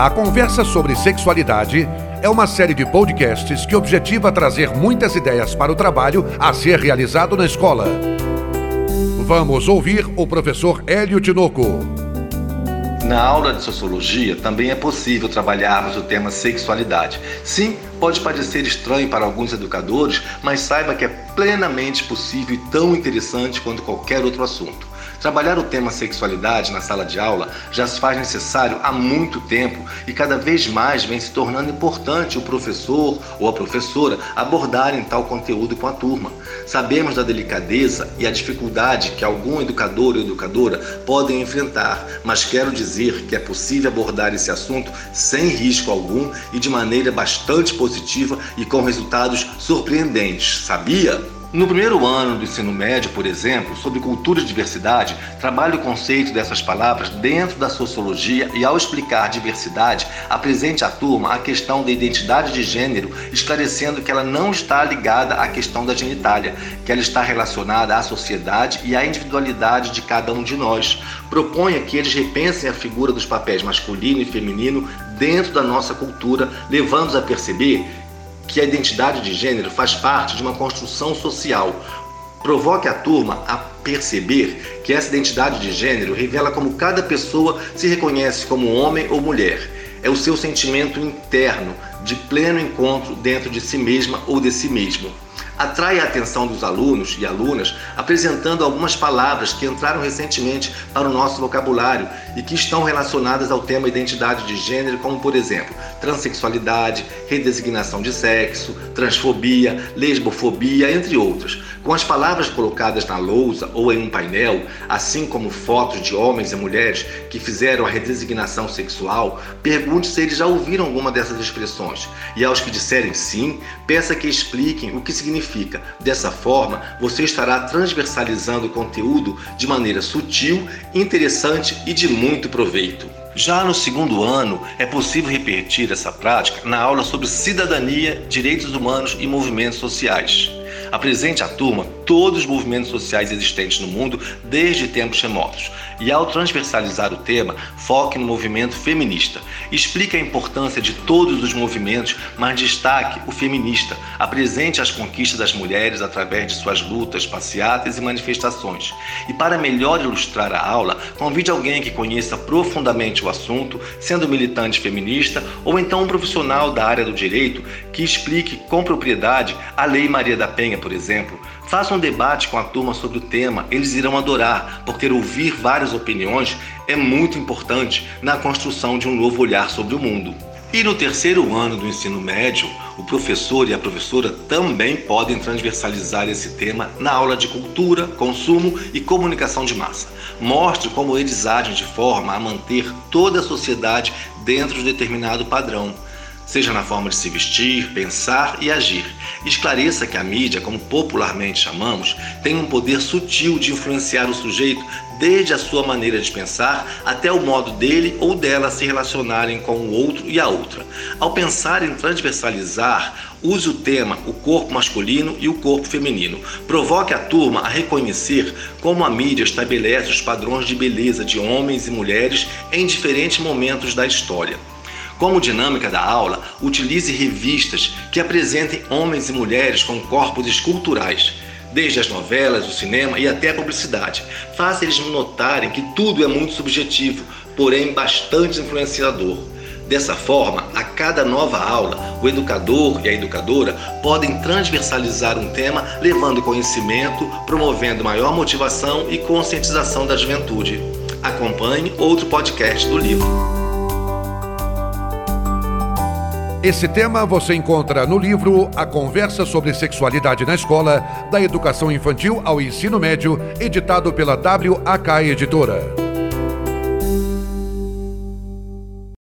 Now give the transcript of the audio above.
A conversa sobre sexualidade é uma série de podcasts que objetiva trazer muitas ideias para o trabalho a ser realizado na escola. Vamos ouvir o professor Hélio Tinoco. Na aula de sociologia também é possível trabalharmos o tema sexualidade. Sim, pode parecer estranho para alguns educadores, mas saiba que é plenamente possível e tão interessante quanto qualquer outro assunto. Trabalhar o tema sexualidade na sala de aula já se faz necessário há muito tempo e cada vez mais vem se tornando importante o professor ou a professora abordarem tal conteúdo com a turma. Sabemos da delicadeza e a dificuldade que algum educador ou educadora podem enfrentar, mas quero dizer que é possível abordar esse assunto sem risco algum e de maneira bastante positiva e com resultados surpreendentes. Sabia? No primeiro ano do ensino médio, por exemplo, sobre cultura e diversidade, trabalho o conceito dessas palavras dentro da sociologia e, ao explicar diversidade, apresente à turma a questão da identidade de gênero, esclarecendo que ela não está ligada à questão da genitália, que ela está relacionada à sociedade e à individualidade de cada um de nós. Proponha que eles repensem a figura dos papéis masculino e feminino dentro da nossa cultura, levando-os a perceber que a identidade de gênero faz parte de uma construção social. Provoque a turma a perceber que essa identidade de gênero revela como cada pessoa se reconhece como homem ou mulher. É o seu sentimento interno de pleno encontro dentro de si mesma ou de si mesmo atrai a atenção dos alunos e alunas apresentando algumas palavras que entraram recentemente para o nosso vocabulário e que estão relacionadas ao tema identidade de gênero, como por exemplo, transexualidade, redesignação de sexo, transfobia, lesbofobia, entre outros. Com as palavras colocadas na lousa ou em um painel, assim como fotos de homens e mulheres que fizeram a redesignação sexual, pergunte se eles já ouviram alguma dessas expressões. E aos que disserem sim, peça que expliquem o que significa Dessa forma, você estará transversalizando o conteúdo de maneira sutil, interessante e de muito proveito. Já no segundo ano, é possível repetir essa prática na aula sobre cidadania, direitos humanos e movimentos sociais. Apresente à turma todos os movimentos sociais existentes no mundo desde tempos remotos. E ao transversalizar o tema, foque no movimento feminista. Explique a importância de todos os movimentos, mas destaque o feminista. Apresente as conquistas das mulheres através de suas lutas, passeatas e manifestações. E para melhor ilustrar a aula, convide alguém que conheça profundamente o assunto, sendo militante feminista ou então um profissional da área do direito que explique com propriedade a Lei Maria da Penha, por exemplo. Faça um debate com a turma sobre o tema, eles irão adorar, porque ouvir várias opiniões é muito importante na construção de um novo olhar sobre o mundo. E no terceiro ano do ensino médio, o professor e a professora também podem transversalizar esse tema na aula de cultura, consumo e comunicação de massa. Mostre como eles agem de forma a manter toda a sociedade dentro de determinado padrão seja na forma de se vestir, pensar e agir. Esclareça que a mídia, como popularmente chamamos, tem um poder sutil de influenciar o sujeito desde a sua maneira de pensar até o modo dele ou dela se relacionarem com o outro e a outra. Ao pensar em transversalizar, use o tema o corpo masculino e o corpo feminino. Provoque a turma a reconhecer como a mídia estabelece os padrões de beleza de homens e mulheres em diferentes momentos da história. Como dinâmica da aula, utilize revistas que apresentem homens e mulheres com corpos esculturais, desde as novelas, o cinema e até a publicidade. Faça eles notarem que tudo é muito subjetivo, porém bastante influenciador. Dessa forma, a cada nova aula, o educador e a educadora podem transversalizar um tema, levando conhecimento, promovendo maior motivação e conscientização da juventude. Acompanhe outro podcast do livro. Esse tema você encontra no livro A Conversa sobre Sexualidade na Escola, da Educação Infantil ao Ensino Médio, editado pela WAK Editora.